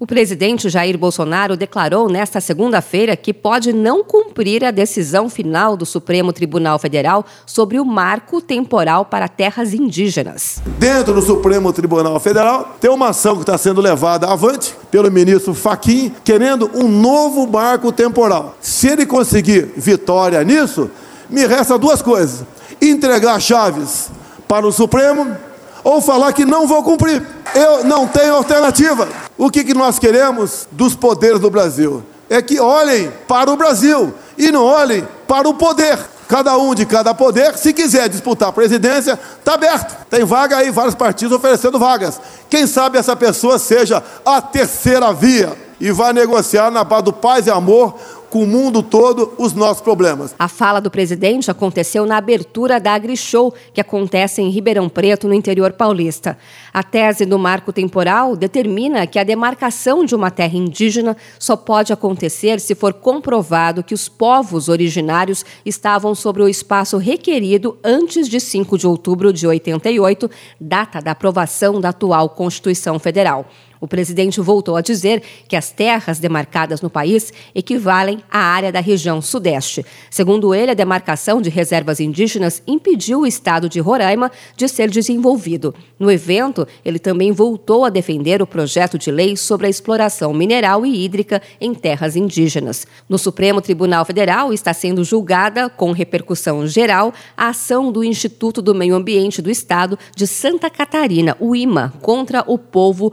O presidente Jair Bolsonaro declarou nesta segunda-feira que pode não cumprir a decisão final do Supremo Tribunal Federal sobre o marco temporal para terras indígenas. Dentro do Supremo Tribunal Federal, tem uma ação que está sendo levada avante pelo ministro Faquim, querendo um novo marco temporal. Se ele conseguir vitória nisso, me resta duas coisas: entregar chaves para o Supremo ou falar que não vou cumprir. Eu não tenho alternativa. O que, que nós queremos dos poderes do Brasil? É que olhem para o Brasil e não olhem para o poder. Cada um de cada poder, se quiser disputar a presidência, está aberto. Tem vaga aí, vários partidos oferecendo vagas. Quem sabe essa pessoa seja a terceira via e vai negociar na base do paz e amor com o mundo todo os nossos problemas. A fala do presidente aconteceu na abertura da AgriShow, que acontece em Ribeirão Preto, no interior paulista. A tese do marco temporal determina que a demarcação de uma terra indígena só pode acontecer se for comprovado que os povos originários estavam sobre o espaço requerido antes de 5 de outubro de 88, data da aprovação da atual Constituição Federal. O presidente voltou a dizer que as terras demarcadas no país equivalem à área da região Sudeste. Segundo ele, a demarcação de reservas indígenas impediu o estado de Roraima de ser desenvolvido. No evento, ele também voltou a defender o projeto de lei sobre a exploração mineral e hídrica em terras indígenas. No Supremo Tribunal Federal está sendo julgada, com repercussão geral, a ação do Instituto do Meio Ambiente do Estado de Santa Catarina, o IMA, contra o povo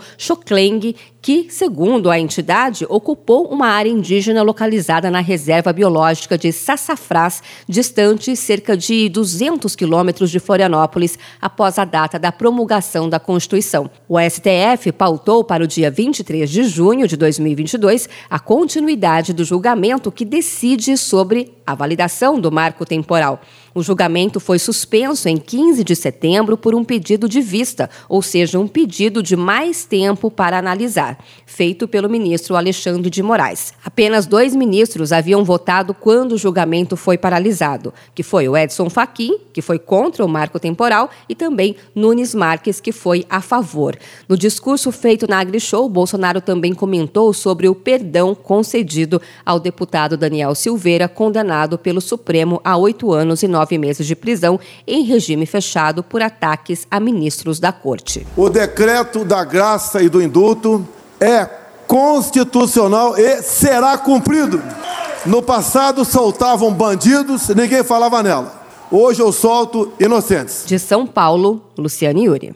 choclante que, segundo a entidade, ocupou uma área indígena localizada na reserva biológica de Sassafrás, distante cerca de 200 quilômetros de Florianópolis, após a data da promulgação da Constituição. O STF pautou para o dia 23 de junho de 2022 a continuidade do julgamento que decide sobre a validação do marco temporal. O julgamento foi suspenso em 15 de setembro por um pedido de vista, ou seja, um pedido de mais tempo para analisar, feito pelo ministro Alexandre de Moraes. Apenas dois ministros haviam votado quando o julgamento foi paralisado, que foi o Edson Fachin, que foi contra o marco temporal, e também Nunes Marques, que foi a favor. No discurso feito na AgriShow, Bolsonaro também comentou sobre o perdão concedido ao deputado Daniel Silveira, condenado pelo Supremo a oito anos e nove nove meses de prisão em regime fechado por ataques a ministros da corte. O decreto da graça e do indulto é constitucional e será cumprido. No passado soltavam bandidos, ninguém falava nela. Hoje eu solto inocentes. De São Paulo, Luciane Yuri.